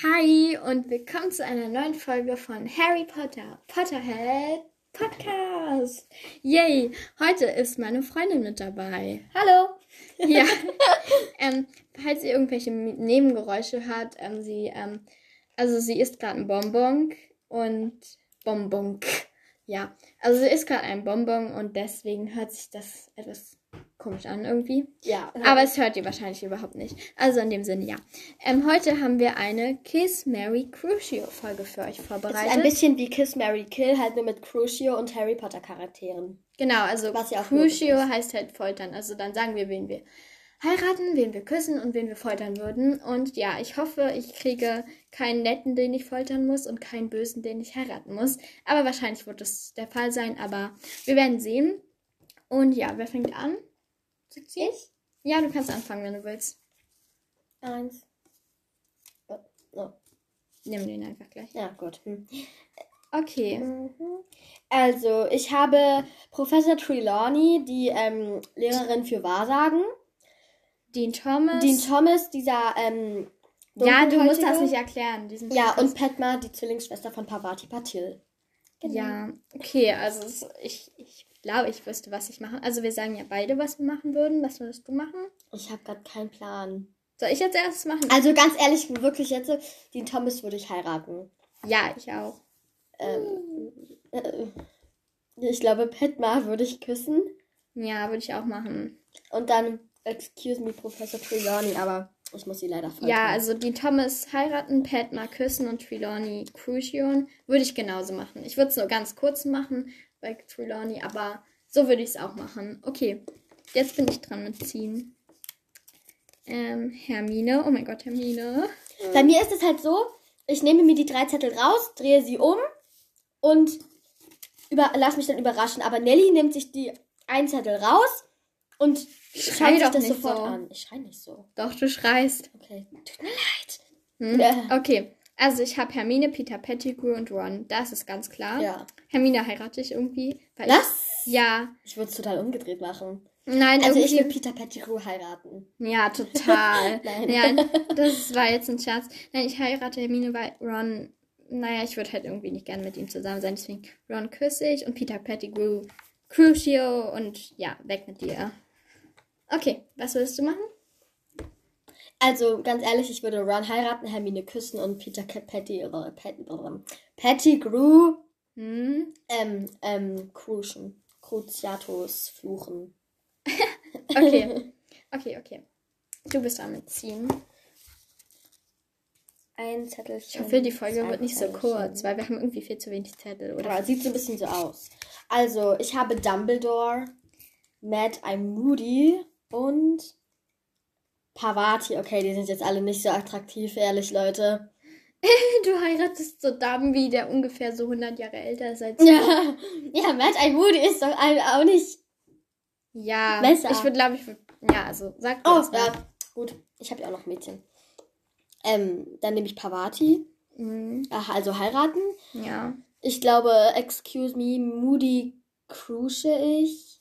Hi und willkommen zu einer neuen Folge von Harry Potter Potterhead Podcast. Yay! Heute ist meine Freundin mit dabei. Hallo. Ja. ähm, falls ihr irgendwelche Nebengeräusche hört, ähm, sie, ähm, also sie isst gerade ein Bonbon und Bonbon. Ja, also sie isst gerade ein Bonbon und deswegen hört sich das etwas komisch an irgendwie. Ja. Aber es hört ihr wahrscheinlich überhaupt nicht. Also in dem Sinne, ja. Ähm, heute haben wir eine Kiss Mary Crucio Folge für euch vorbereitet. ist ein bisschen wie Kiss, Mary Kill, halt nur mit Crucio und Harry Potter Charakteren. genau, also Was ja Crucio heißt halt foltern. Also dann sagen wir, wen wir heiraten, wen wir küssen und wen wir foltern würden. Und ja, ich hoffe, ich kriege keinen netten, den ich foltern muss und keinen bösen, den ich heiraten muss. Aber wahrscheinlich wird das der Fall sein. Aber wir werden sehen. Und ja, wer fängt an? Ich? Ja, du kannst anfangen, wenn du willst. Eins. Oh, oh. Nimm den einfach gleich. Ja, gut. Hm. Okay. Mhm. Also, ich habe Professor Trelawney, die ähm, Lehrerin für Wahrsagen. Dean Thomas. Dean Thomas, dieser ähm, ja, du musst das nicht erklären. Diesen Ja, und Padma, die Zwillingsschwester von Pavati Patil. Genau. Ja, okay, also ich, ich glaube, ich wüsste, was ich mache. Also wir sagen ja beide, was wir machen würden. Was würdest du machen? Ich habe gerade keinen Plan. Soll ich jetzt erstes machen? Also ganz ehrlich, wirklich jetzt, Dean Thomas würde ich heiraten. ja, ich auch. Ähm, äh, ich glaube, Padma würde ich küssen. Ja, würde ich auch machen. Und dann, excuse me, Professor Trelawney, aber ich muss sie leider foltern. Ja, also die Thomas heiraten, Padma küssen und Trelawney Crucion würde ich genauso machen. Ich würde es nur ganz kurz machen bei Trelawney, aber so würde ich es auch machen. Okay, jetzt bin ich dran mit ziehen. Ähm, Hermine. Oh mein Gott, Hermine. Bei mir ist es halt so, ich nehme mir die drei Zettel raus, drehe sie um und über, lass mich dann überraschen. Aber Nelly nimmt sich die einen Zettel raus und Schrei schaut sich doch das nicht sofort so. an. Ich schrei nicht so. Doch, du schreist. Okay. Tut mir leid. Hm? Ja. Okay, also ich habe Hermine, Peter Pettigrew und Ron. Das ist ganz klar. Ja. Hermine heirate ich irgendwie. Weil Was? Ich, ja. Ich würde es total umgedreht machen. Nein, Also ich irgendwie. will Peter Pettigrew heiraten. ja, total. Nein. Ja, das war jetzt ein Scherz. Nein, ich heirate Hermine, weil Ron. Naja, ich würde halt irgendwie nicht gerne mit ihm zusammen sein. Deswegen Ron küsse ich und Peter Pettigrew Crucio und ja, weg mit dir. Okay, was würdest du machen? Also ganz ehrlich, ich würde Ron heiraten, Hermine küssen und Peter Ke- Petty, äh, Pet, äh, Pettigrew Hm? ähm, ähm. Cruciatus fluchen. Okay. Okay, okay. Du bist mit ziehen. Ein Zettelchen. Ich hoffe, die Folge wird nicht so kurz, weil wir haben irgendwie viel zu wenig Zettel, oder? Oder sieht so ein bisschen so aus. Also, ich habe Dumbledore, Mad Eye Moody und Pavati. Okay, die sind jetzt alle nicht so attraktiv, ehrlich, Leute. Du heiratest so Dumby, der ungefähr so 100 Jahre älter ist als du. Ja, ja Eye Moody ist doch auch nicht. Ja, Besser. ich würde, glaube ich, würd- ja, also sag Oh, ja, gut. Ich habe ja auch noch Mädchen. Ähm, dann nehme ich Pavati. Mhm, Ach, also heiraten. ja. Ich glaube, excuse me, Moody cruise ich.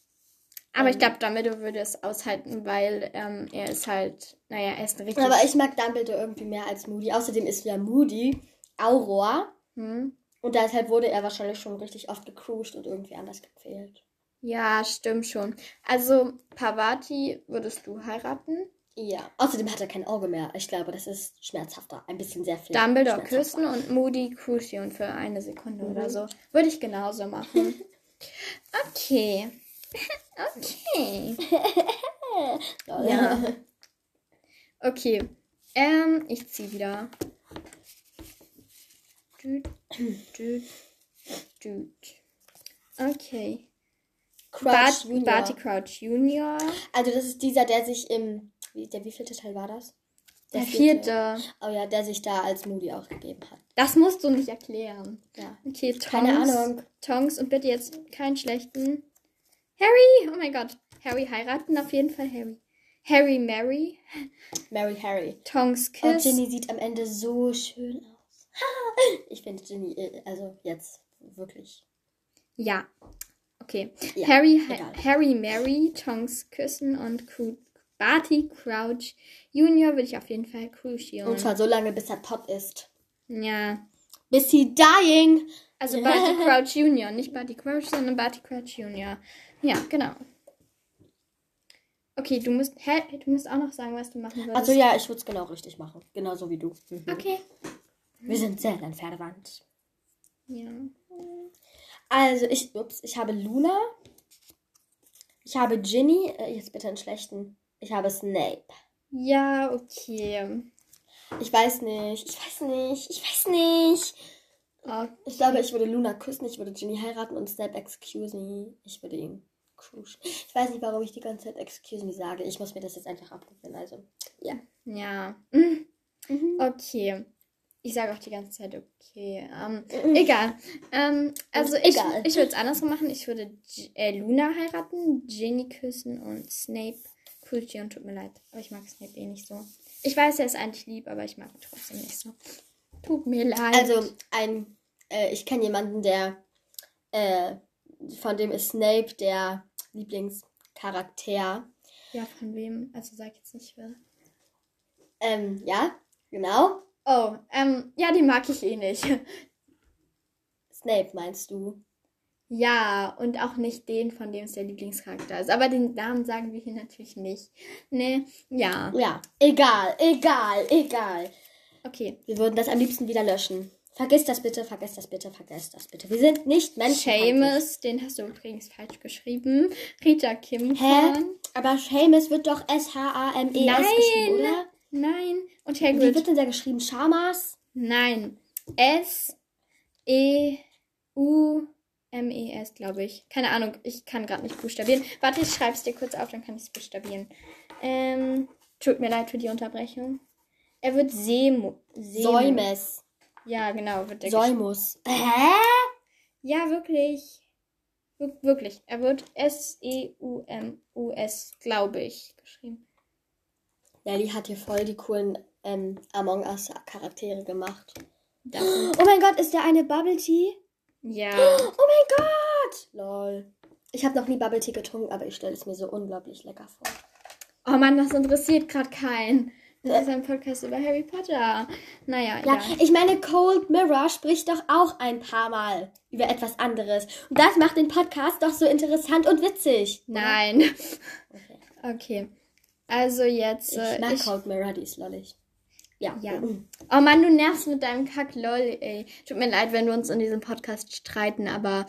Aber ich Ähm. glaube, Dumbledore würde es aushalten, weil ähm, er ist halt, naja, er ist ein richtig... Aber ich mag Dumbledore irgendwie mehr als Moody. Außerdem ist ja Moody Auror. Hm? Und deshalb wurde er wahrscheinlich schon richtig oft gecruised und irgendwie anders gequält. Ja, stimmt schon. Also, Pavati würdest du heiraten? Ja. Außerdem hat er kein Auge mehr. Ich glaube, das ist schmerzhafter. Ein bisschen sehr viel. Dumbledore küssen und Moody Crucian für eine Sekunde Mhm. oder so. Würde ich genauso machen. okay. Okay. Ja. Okay. Ähm, ich zieh wieder. Düt, düt, düt. Okay. Crouch Bart. Barty Crouch Junior. Also das ist dieser, der sich im... Wie, der wievielte Teil war das? Der vierte. Oh ja, der sich da als Moody auch gegeben hat. Das musst du nicht erklären. Ja. Okay, Tongs. Keine Ahnung. Tongs und bitte jetzt keinen schlechten. Harry! Oh mein Gott. Harry heiraten auf jeden Fall Harry. Harry Mary. Mary Harry. Tongs Und Kiss. Ginny sieht am Ende so schön aus. ich finde Ginny, äh, also jetzt wirklich. Ja. Okay. Ja, Harry, egal. Harry Mary, Tongs küssen und Cru Barty Crouch Junior würde ich auf jeden Fall Crucial. Und zwar so lange, bis er tot ist. Ja. Bis he dying. Also Barty Crouch Junior, nicht Barty Crouch, sondern Barty Crouch Junior. Ja, genau. Okay, du musst, hä, du musst auch noch sagen, was du machen würdest. Also ja, ich würde es genau richtig machen. Genauso wie du. Mhm. Okay. Wir sind sehr dann verwandt. Ja. Also ich, ups, ich habe Luna. Ich habe Ginny. Äh, jetzt bitte einen schlechten. Ich habe Snape. Ja, okay. Ich weiß nicht. Ich weiß nicht. Ich weiß nicht. okay. Ich glaube, ich würde Luna küssen, ich würde Ginny heiraten und Snape excuse me. Ich würde ihn cruisen. Ich weiß nicht, warum ich die ganze Zeit excuse me sage. Ich muss mir das jetzt einfach abgewöhnen. Also, ja. Ja. Mhm. Okay. Ich sage auch die ganze Zeit okay. Ähm, egal. Ähm, also ich, Egal. ich würde es andersrum machen. Ich würde G äh, Luna heiraten, Ginny küssen und Snape Crucial. Tut mir leid, aber ich mag Snape eh nicht so. Ich weiß, er ist eigentlich lieb, aber ich mag ihn trotzdem nicht so. Tut mir leid. Also, ein, äh, ich kenne jemanden, der, äh, von dem ist Snape der Lieblingscharakter. ja, von wem? Also sag jetzt nicht wer. Ähm, ja, genau. Oh, ähm, ja, die mag ich eh nicht. Snape meinst du? Ja, und auch nicht den, von dem es der Lieblingscharakter ist. Aber den Namen sagen wir hier natürlich nicht. Ne, ja. Ja, egal, egal, egal. Okay. Wir würden das am liebsten wieder löschen. Vergiss das bitte, vergiss das bitte, vergiss das bitte. Wir sind nicht Menschen. Seamus, den hast du übrigens falsch geschrieben. Rita Kim. Hä? Aber Seamus wird doch S-H-A-M-E-S Nein. E geschrieben, oder? Nein. Und Wie Hagrid. wird denn der geschrieben? Shamas? Nein. S E U M E S, glaube ich. Keine Ahnung, ich kann gerade nicht buchstabieren. Warte, ich schreibe es dir kurz auf, dann kann ich es buchstabieren. Ähm, tut mir leid für die Unterbrechung. Er wird Semo. Semo. Ja, genau, wird der. Säumus. Hä? Ja, wirklich. Wir wirklich. Er wird S E U M U S, glaube ich, geschrieben. Nelly hat hier voll die coolen ähm, Among Us Charaktere gemacht. Davon. Oh mein Gott, ist der eine Bubble Tea? Ja. Oh mein Gott! Lol. Ich habe noch nie Bubble Tea getrunken, aber ich stelle es mir so unglaublich lecker vor. Oh Mann, das interessiert gerade keinen. Das ist ein Podcast über Harry Potter. Naja, Ja, egal. ich meine, Cold Mirror spricht doch auch ein paar Mal über etwas anderes. Und das macht den Podcast doch so interessant und witzig. Nein. Okay. Okay. Also jetzt. Ich äh, mag ich, Cold Mirror, die ist lollig. Ja. Ja. Mhm. oh Mann, du nervst mit deinem Kack-Lol, ey. Tut mir leid, wenn wir uns in diesem Podcast streiten, aber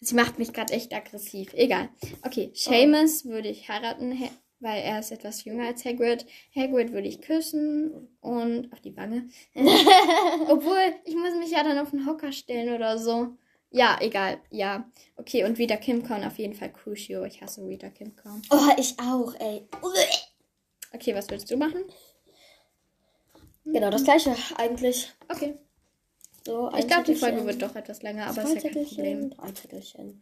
sie macht mich gerade echt aggressiv. Egal. Okay, Seamus würde ich heiraten, he- weil er ist etwas jünger als Hagrid. Hagrid würde ich küssen und auf die Wange. Obwohl, ich muss mich ja dann auf den Hocker stellen oder so. Ja, egal. Ja. Okay, und Rita Kimcorn auf jeden Fall Crucio. Ich hasse Rita Kimcorn. Oh, ich auch, ey. Okay, was würdest du machen? Genau, das gleiche eigentlich. Okay. So, Ich glaube, die. Folge wird doch etwas länger, aber Zwei ist ja kein Problem. Ein Zettelchen.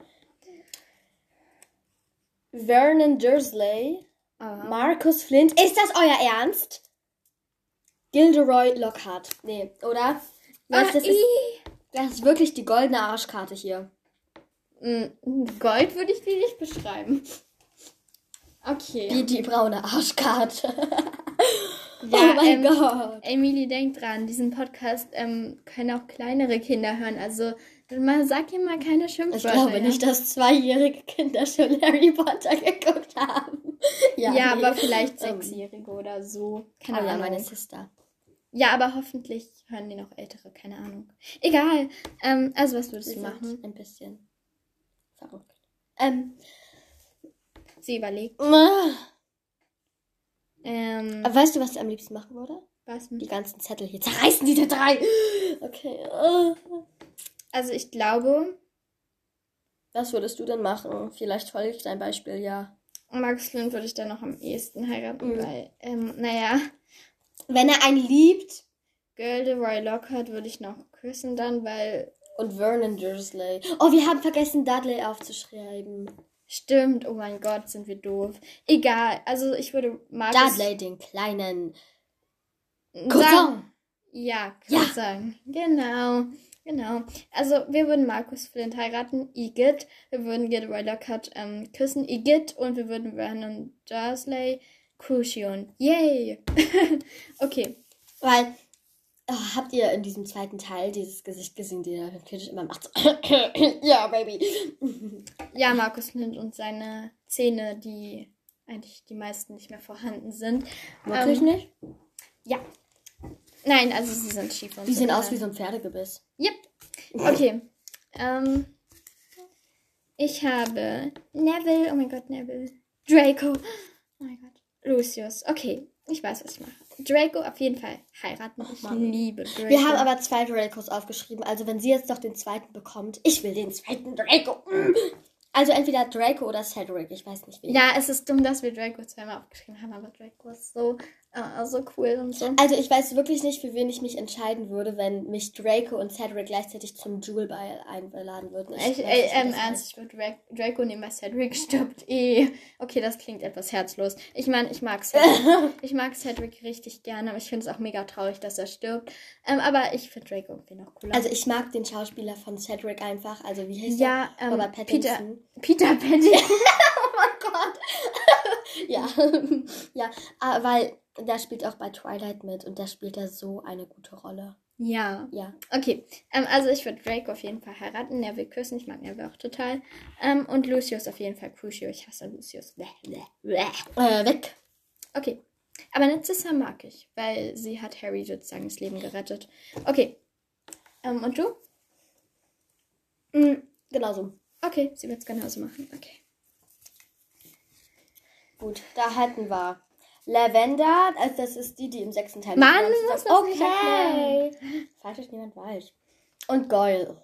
Vernon Dursley. Ah. Markus Flint. Ist das euer Ernst? Gilderoy Lockhart. Nee, oder? Was, Ah, das, ist, das ist wirklich die goldene Arschkarte hier. Mm, Gold würde ich die nicht beschreiben. Okay. Die, die braune Arschkarte. Ja, oh mein ähm, Gott. Emily, denkt dran, diesen Podcast ähm, können auch kleinere Kinder hören. Also, man sagt ihm mal keine Ich Schimpfwörter. glaube ja? nicht, dass zweijährige Kinder schon Harry Potter geguckt haben. Ja, nee. aber vielleicht Ähm, Sechsjährige oder so. Keine Keine Ahnung, Ahnung. meine Sister. Ja, aber hoffentlich hören die noch ältere. Keine Ahnung. Egal. Ähm, also, was würdest Sie du machen? ein bisschen verrückt. Ähm, Sie überlegt. ah, Ähm, weißt du, was du am liebsten machen würde? was Die ganzen Zettel hier zerreißen, diese drei. Okay. ah. Also, ich glaube, Was würdest du denn machen? Vielleicht folge ich dein Beispiel, ja. Max Flint würde ich dann noch am ehesten heiraten, Mhm. weil, ähm, naja, Wenn er einen liebt. Gilderoy Lockhart würde ich noch küssen dann, weil Und Vernon Dursley. Oh, wir haben vergessen, Dudley aufzuschreiben. Stimmt, oh mein Gott, sind wir doof. Egal, also ich würde Markus Dudley, den kleinen sagen. Cousin. Ja, Ja. ja. sagen. Genau, genau. Also wir würden Markus Flint heiraten, Igitt. Wir würden Gilderoy Lockhart ähm, küssen, Igitt. Und wir würden Vernon Dursley Crucian. Yay! okay. Weil, oh, habt ihr in diesem zweiten Teil dieses Gesicht gesehen, der natürlich immer macht? Ja, Baby. Ja, Markus Lind und seine Zähne, die eigentlich die meisten nicht mehr vorhanden sind. Wirklich Ähm, nicht? Ja. Nein, also sie sind schief und Die so sehen aus wie so ein Pferdegebiss. Yep. Okay. Ähm, ich habe Neville. Oh mein Gott, Neville. Draco. Oh mein Gott. Lucius. Okay. Ich weiß, was ich mache. Draco auf jeden Fall heiraten. Ich Mann. liebe Draco. Wir haben aber zwei Dracos aufgeschrieben. Also wenn sie jetzt noch den zweiten bekommt, ich will den zweiten Draco. Also entweder Draco oder Cedric. Ich weiß nicht wie. Ja, es ist dumm, dass wir Draco zweimal aufgeschrieben haben, aber Draco ist so, äh, so cool und so. Also ich weiß wirklich nicht, für wen ich mich entscheiden würde, wenn mich Draco und Cedric gleichzeitig zum Jewel Ball einladen würden. Ich, weiß nicht, äh, wie ähm, ernst, ich würde Dra Draco nehmen, weil Cedric stirbt eh. Okay, das klingt etwas herzlos. Ich meine, ich mag Cedric. ich mag Cedric richtig gerne, aber ich finde es auch mega traurig, dass er stirbt. Ähm, aber ich finde Draco irgendwie noch cooler. Also ich mag den Schauspieler von Cedric einfach. Also wie heißt ja, er? ähm, Robert Peter, Pattinson. Peter Petty. Oh mein Gott. ja, ja, ah, weil der spielt auch bei Twilight mit und da spielt er so eine gute Rolle. ja. Ja. Okay, ähm, also ich würde Draco auf jeden Fall heiraten. Neville küssen. Ich mag Neville auch total. Ähm, und Lucius auf jeden Fall Crucio. Ich hasse Lucius. Bleh, bleh, bleh. Äh, weg. Okay. Aber Narcissa mag ich, weil sie hat Harry sozusagen das Leben gerettet. Okay. Ähm, und du? Mhm, genauso. Okay, sie wird es genauso machen. Okay. Gut, da hatten wir Lavender, also das ist die, die im sechsten Teil Mann, du musst das nicht Okay. Falsch ist niemand weich. Und Goyle.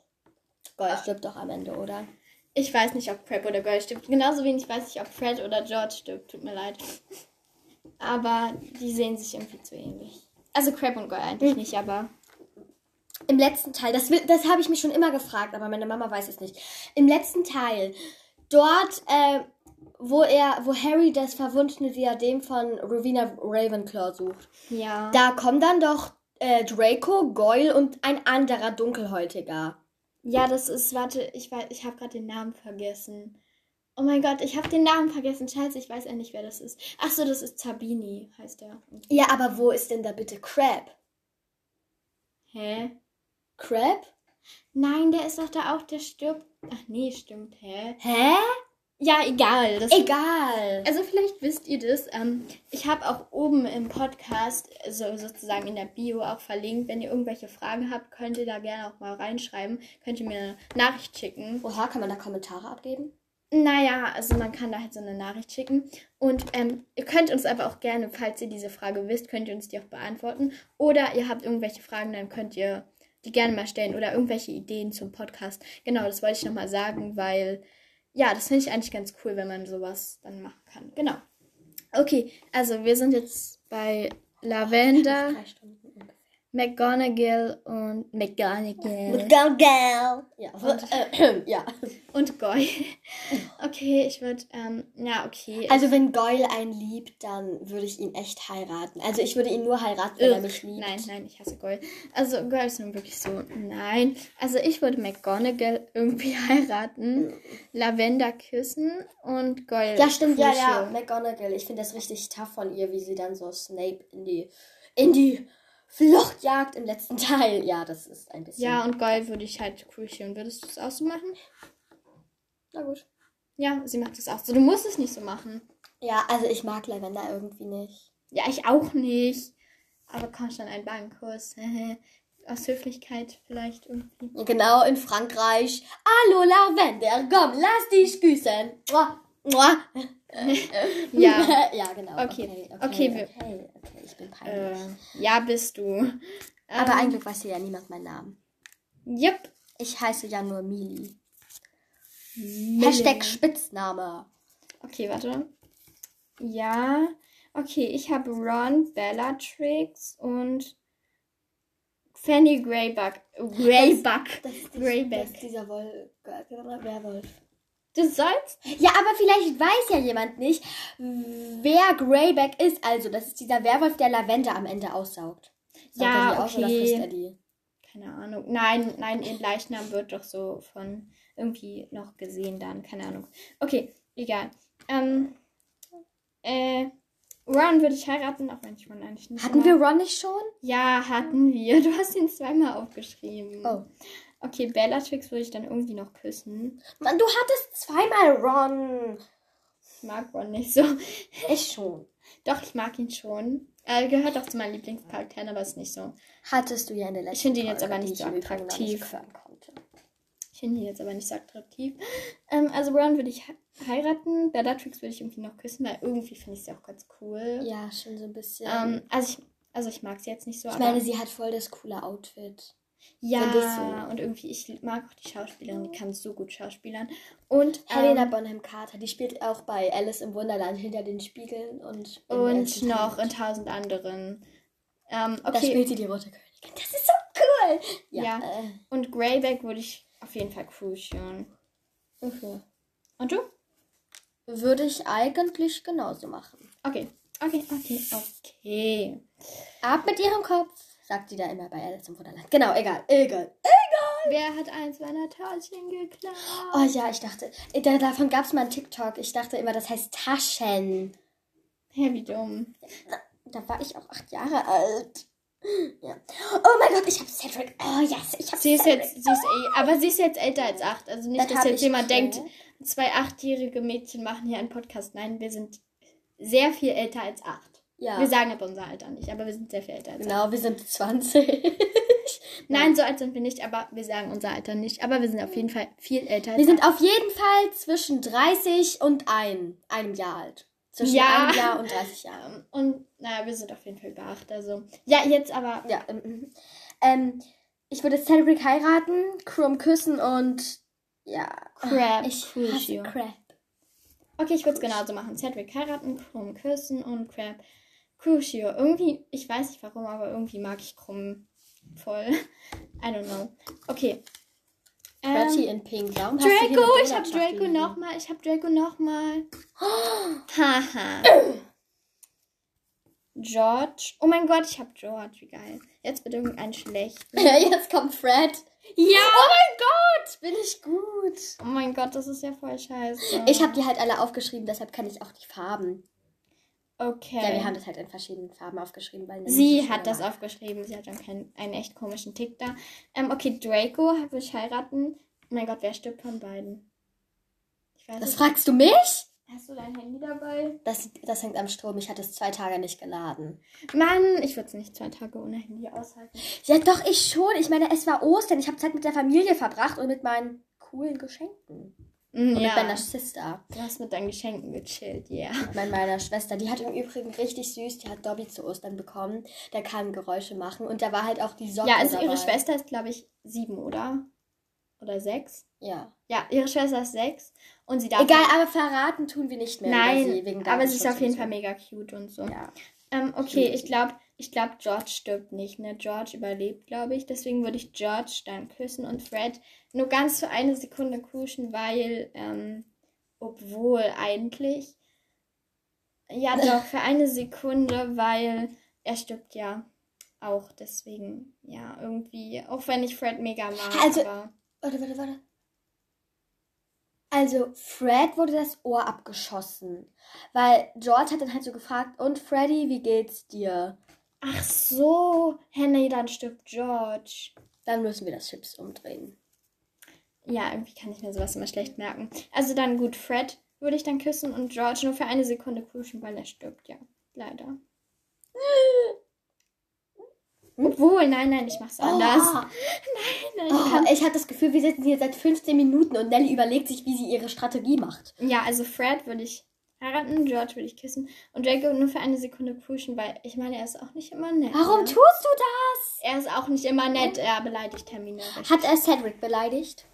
Goyle stirbt doch am Ende, oder? Ich weiß nicht, ob Crab oder Girl stirbt. Genauso wenig weiß ich, ob Fred oder George stirbt. Tut mir leid. Aber die sehen sich irgendwie zu ähnlich. Also Crab und Girl eigentlich nicht, aber. Im letzten Teil, das, will- das habe ich mich schon immer gefragt, aber meine Mama weiß es nicht. Im letzten Teil, dort, äh, wo er, wo Harry das verwundene Diadem von Rowena Ravenclaw sucht, Ja. da kommen dann doch äh, Draco, Goyle und ein anderer Dunkelhäutiger. Ja, das ist, warte, ich weiß, ich habe gerade den Namen vergessen. Oh mein Gott, ich habe den Namen vergessen. Scheiße, ich weiß endlich, wer das ist. Ach so, das ist Zabini, heißt der. Ja, aber wo ist denn da bitte Crab? Hä? Crab? Nein, der ist doch da auch, der stirbt. Ach nee, stimmt, hä? Hä? Ja, egal. Das Egal. Also vielleicht wisst ihr das. Ähm, ich habe auch oben im Podcast, so sozusagen in der Bio auch verlinkt. Wenn ihr irgendwelche Fragen habt, könnt ihr da gerne auch mal reinschreiben. Könnt ihr mir eine Nachricht schicken. Oha, kann man da Kommentare abgeben? Naja, also man kann da halt so eine Nachricht schicken. Und ähm, ihr könnt uns aber auch gerne, falls ihr diese Frage wisst, könnt ihr uns die auch beantworten. Oder ihr habt irgendwelche Fragen, dann könnt ihr die gerne mal stellen. Oder irgendwelche Ideen zum Podcast. Genau, das wollte ich nochmal sagen, weil ja, das finde ich eigentlich ganz cool, wenn man sowas dann machen kann. Genau. Okay, also wir sind jetzt bei Lavender, ungefähr. McGonagall und McGonagall Go, go. Ja, Und- äh, ja. und Goy. Okay, ich würde, ähm, ja, okay. Also wenn Goyle einen liebt, dann würde ich ihn echt heiraten. Also ich würde ihn nur heiraten, wenn er Ugh, mich liebt. Nein, nein, ich hasse Goyle. Also Goyle ist dann wirklich so, nein. Also ich würde McGonagall irgendwie heiraten, Lavender küssen und Goyle. Ja, stimmt, ja, ja. Crucial. McGonagall. Ich finde das richtig tough von ihr, wie sie dann so Snape in die, in die Flucht jagt im letzten Teil. Ja, das ist ein bisschen. Ja, und Goyle würde ich halt Crucial. Würdest du es auch so machen? na gut. Ja, sie macht es auch so. Du musst es nicht so machen. Ja, also ich mag Lavender irgendwie nicht. Ja, ich auch nicht. Aber komm schon, ein Bankkuss. Aus Höflichkeit vielleicht irgendwie. Genau, in Frankreich. Hallo Lavender, komm, lass dich küssen. Mua, mua. Ja. ja, genau. Okay, Okay, okay, okay, okay, okay, ich bin peinlich. Äh, ja, bist du. Aber Ähm, eigentlich weiß ja niemand meinen Namen. Yep. Ich heiße ja nur Mili. Hashtag Spitzname. Okay, warte. Ja. Okay, ich habe Ron, Bellatrix und Fanny Greybuck. Greybuck. Das ist, Greyback. das ist dieser Wol Werwolf. Du sollst. Ja, aber vielleicht weiß ja jemand nicht, wer Greyback ist. Also, das ist dieser Werwolf, der Lavender am Ende aussaugt. Saugt Ja, aus okay. frisst er die? Keine Ahnung. Nein, nein, ihr Leichnam wird doch so von irgendwie noch gesehen dann. Keine Ahnung. Okay, egal. Ähm. Äh. Ron würde ich heiraten, auch wenn ich Ron eigentlich nicht Hatten mag. wir Ron nicht schon? Ja, hatten wir. Du hast ihn zweimal aufgeschrieben. Oh. Okay, Bellatrix würde ich dann irgendwie noch küssen. Mann, du hattest zweimal Ron. Ich mag Ron nicht so. Ich schon. Doch, ich mag ihn schon. Er gehört auch zu meinen Lieblingscharakteren, aber ist nicht so. Hattest du ja in der letzten Ich finde ihn jetzt aber nicht ich so attraktiv. Ich finde ihn jetzt aber nicht so attraktiv. Ähm, also Ron würde ich he- heiraten. Bellatrix würde ich irgendwie noch küssen, weil irgendwie finde ich sie auch ganz cool. Ja, schon so ein bisschen. Ähm, also ich, also ich mag sie jetzt nicht so, ich meine, sie hat voll das coole Outfit. Ja und irgendwie ich mag auch die Schauspielerin, die kann so gut schauspielern. Und Helena ähm, Bonham Carter, die spielt auch bei Alice im Wunderland hinter den Spiegeln und und noch in tausend anderen. Ähm, Da okay. spielt sie die rote Königin. Das ist so cool. Ja. Ja. Äh, Und Greyback würde ich auf jeden Fall Crucian. mhm. Und du? Würde ich eigentlich genauso machen. Okay. Okay, okay, okay. Ab mit ihrem Kopf, sagt sie da immer bei Alice im Wunderland. Genau, egal, egal. Wer hat eins meiner Taschen geklaut? Oh ja, ich dachte, äh, da, davon gab es mal einen TikTok. Ich dachte immer, das heißt Taschen. Hä, wie dumm. Da war ich auch acht Jahre alt. Ja. Oh mein Gott, ich habe Cedric. Oh yes, ich habe Sie ist Cedric. jetzt, sie ist eh, aber sie ist jetzt älter als acht. Also nicht, Das dass jetzt jemand gehört. denkt, zwei achtjährige Mädchen machen hier einen Podcast. Nein, wir sind sehr viel älter als acht. Ja. Wir sagen aber unser Alter nicht, aber wir sind sehr viel älter als genau, wir sind 20. Nein, so alt sind wir nicht, aber wir sagen unser Alter nicht. Aber wir sind auf jeden Fall viel älter Wir sind auf jeden Fall zwischen 30 und ein, einem Jahr alt. Zwischen Ja. einem Jahr und 30 Jahren. Und naja, wir sind auf jeden Fall über acht. Also, ja, jetzt aber. Ja. ähm, mhm. Ähm, ich würde Cedric heiraten, Chrome küssen und ja. Crab. Ich hasse Crab. Okay, ich würde es genauso machen. Cedric heiraten, Krumm küssen und Crab Crucio. Irgendwie, ich weiß nicht warum, aber irgendwie mag ich Krumm voll. I don't know. Okay. Betty Ähm, in Pink. Warum Draco, ich habe Donutschachtel Draco nochmal. Ich habe Draco nochmal. Haha. George. Oh mein Gott, ich habe George. Wie geil. Jetzt bitte irgendeinen schlechten. Jetzt kommt Fred. Ja! Oh mein Gott, bin ich gut. Oh mein Gott, das ist ja voll scheiße. Ich habe die halt alle aufgeschrieben, deshalb kann ich auch die Farben. Okay. Ja, wir haben das halt in verschiedenen Farben aufgeschrieben. Weil Sie hat das schöner aufgeschrieben. Sie hat dann keinen, einen echt komischen Tick da. Ähm, okay, Draco will ich heiraten. Mein Gott, wer stirbt von beiden? War. Das nicht. fragst du mich? Hast du dein Handy dabei? Das, das hängt am Strom. Ich hatte es zwei Tage nicht geladen. Mann, ich würde es nicht zwei Tage ohne Handy aushalten. Ja, doch, ich schon. Ich meine, es war Ostern. Ich habe Zeit mit der Familie verbracht und mit meinen coolen Geschenken. Mm, Und ja. mit meiner Sister. Du hast mit deinen Geschenken gechillt, ja. Yeah. Mit meiner Schwester. Die hat im Übrigen richtig süß. Die hat Dobby zu Ostern bekommen. Der kann Geräusche machen. Und da war halt auch die Socke Ja, also dabei. ihre Schwester ist, glaube ich, sieben, oder? Oder sechs? Ja. Ja, ihre Schwester ist sechs. Und sie darf. Egal, aber verraten tun wir nicht mehr Nein, sie. Aber sie ist auf jeden Fall mega cute und so. so. Ja. Ähm, okay, ich glaube, ich glaube, George stirbt nicht. Ne? George überlebt, glaube ich. Deswegen würde ich George dann küssen und Fred nur ganz für eine Sekunde kuschen, weil, ähm, obwohl eigentlich. Ja, doch, für eine Sekunde, weil er stirbt ja auch. Deswegen, ja, irgendwie. Auch wenn ich Fred mega mag. Also- aber Warte, warte, warte. Also, Fred wurde das Ohr abgeschossen. Weil George hat dann halt so gefragt, und Freddy, wie geht's dir? Ach so, Henry, dann stirbt George. Dann müssen wir das Chips umdrehen. Ja, irgendwie kann ich mir sowas immer schlecht merken. Also dann gut, Fred würde ich dann küssen und George nur für eine Sekunde kuschen, weil er stirbt, ja. Leider. Obwohl, nein, nein, ich mach's anders. Oh, Nein, ich oh, kann, ich habe das Gefühl, wir sitzen hier seit 15 Minuten und Nelly überlegt sich, wie sie ihre Strategie macht. ja, also Fred würde ich heiraten, George würde ich küssen und Draco nur für eine Sekunde kuschen, weil ich meine, er ist auch nicht immer nett. Warum ne? tust du das? Er ist auch nicht immer nett, er beleidigt Termine. Hat er Cedric beleidigt?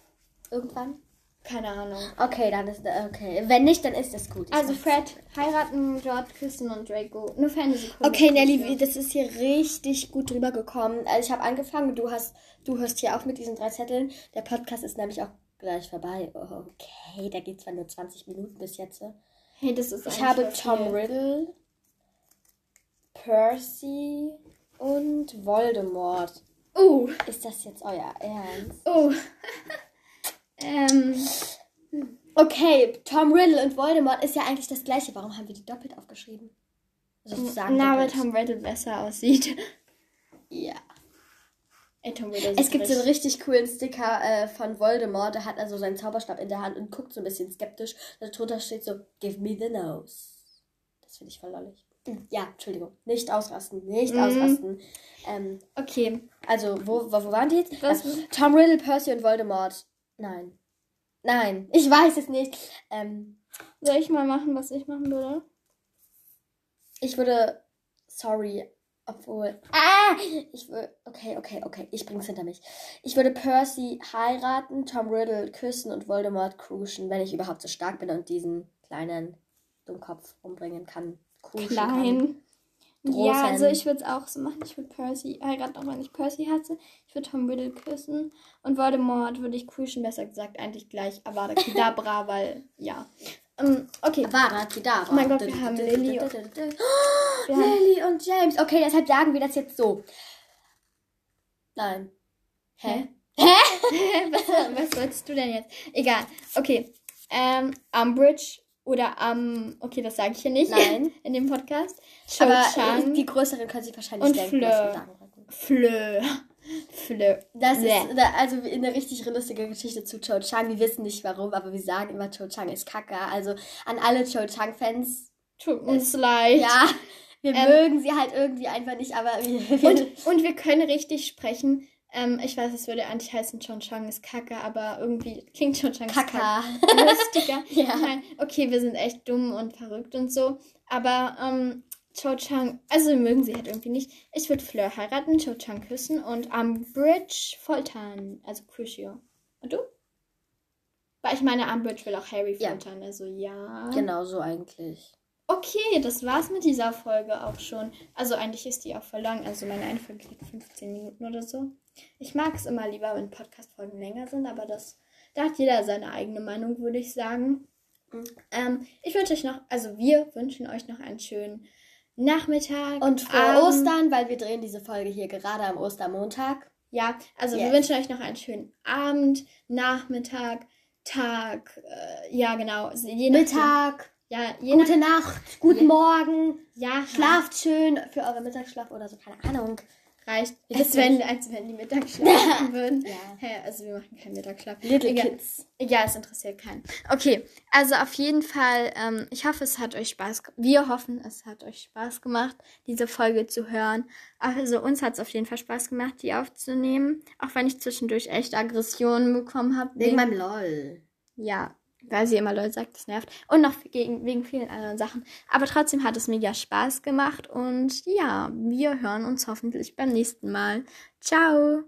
Irgendwann? Keine Ahnung. Okay, dann ist okay. Wenn nicht, dann ist das gut. Ich Also. Fred heiraten, George küssen und Draco nur für eine Sekunde. Okay, Nelly, das ist hier richtig gut drüber gekommen. Also ich habe angefangen, du hast, du hörst hier auf mit diesen drei Zetteln. Der Podcast ist nämlich auch gleich vorbei. Okay, da geht zwar nur 20 Minuten bis jetzt. Hey, das ist Ich habe Tom viel. Riddle, Percy und Voldemort. Oh, Ist das jetzt euer Ernst? oh. ähm, Okay, Tom Riddle und Voldemort ist ja eigentlich das gleiche. Warum haben wir die doppelt aufgeschrieben? sozusagen. Na, weil. Tom Riddle besser aussieht. Ja. Es gibt so einen richtig- coolen Sticker äh, von Voldemort. Da hat er so seinen Zauberstab in der Hand und guckt so ein bisschen skeptisch. Darunter steht so, give me the nose. Das finde ich voll lollig. Ja, Entschuldigung. Nicht ausrasten. Nicht Mhm. ausrasten. Ähm, Okay. also, wo, wo, wo waren die jetzt? Was- Ja, Tom Riddle, Percy und Voldemort. Nein. Nein. Ich weiß es nicht. Ähm, Soll ich mal machen, was ich machen würde? ich würde. Sorry. Obwohl. Ah! Ich würde. Okay, okay, okay. Ich bring's hinter mich. Ich würde Percy heiraten, Tom Riddle küssen und Voldemort cruisen, wenn ich überhaupt so stark bin und diesen kleinen Dummkopf umbringen kann. Kann. Klein. Großen. Ja, also ich würde es auch so machen. Ich würde Percy heiraten, auch wenn ich Percy hatte. Ich würde Tom Riddle küssen. Und Voldemort würde ich cruisen, besser gesagt, eigentlich gleich Avada Kedavra, weil, ja. Ähm, okay. Avada Kedavra. Oh mein Gott, wir haben Lily und- Oh, Wir Lily und James. Okay, deshalb sagen wir das jetzt so. Nein. Hä? was, was wolltest du denn jetzt? Egal. Okay. Ähm, Umbridge oder um, okay, das sage ich hier nicht Nein. in dem Podcast. Cho Aber Chang. äh, die größeren können sich wahrscheinlich Und denken, Fleur. Fleur. Fleur. Das ist also eine richtig lustige Geschichte zu Cho Chang. Wir wissen nicht warum, aber wir sagen immer, Cho Chang ist Kacke. Also an alle Cho Chang-Fans, Tut uns leid. ja, wir Ähm, mögen sie halt irgendwie einfach nicht, aber wir, wir Und, und wir können richtig sprechen. Ähm, ich weiß, es würde eigentlich heißen, Chon Chang ist Kacke, aber irgendwie klingt Chon Chang ist Kaka. Kacke. Lustiger. Ja. Nein, okay, wir sind echt dumm und verrückt und so. Aber ähm, Cho Chang, also mögen sie halt irgendwie nicht. Ich würde Fleur heiraten, Cho Chang küssen und Umbridge foltern. Also Crucio. Und du? Weil ich meine, Umbridge will auch Harry Ja. foltern, also ja. Genau so eigentlich. Okay, das war's mit dieser Folge auch schon. Also eigentlich ist die auch voll lang. Also meine eine Folge geht 15 Minuten oder so. Ich mag es immer lieber, wenn Podcast-Folgen länger sind, aber das, da hat jeder seine eigene Meinung, würde ich sagen. Mhm. Ähm, ich wünsche euch noch, also wir wünschen euch noch einen schönen Nachmittag. Und vor Abend. Ostern, weil wir drehen diese Folge hier gerade am Ostermontag. Ja, also wir Yes. wünschen euch noch einen schönen Abend, Nachmittag, Tag, äh, ja genau. also Je nachdem. Mittag, Ja, gute nach, Nacht, guten. Morgen, ja, schlaft schön für eure Mittagsschlaf oder so, keine Ahnung. reicht. Als wenn, als wenn die Mittag schlafen würden. Ja. Hä, also wir machen keinen Mittagsschlaf. Little Egal. Kids. Ja, es interessiert keinen. Okay, also auf jeden Fall, ähm, ich hoffe, es hat euch Spaß gemacht. Wir hoffen, es hat euch Spaß gemacht, diese Folge zu hören. Also uns hat es auf jeden Fall Spaß gemacht, die aufzunehmen. Auch wenn ich zwischendurch echt Aggressionen bekommen habe. Wegen meinem LOL. Ja, weil sie immer Leute sagt, das nervt. Und noch gegen, wegen vielen anderen Sachen. Aber trotzdem hat es mega Spaß gemacht. Und ja, wir hören uns hoffentlich beim nächsten Mal. Ciao!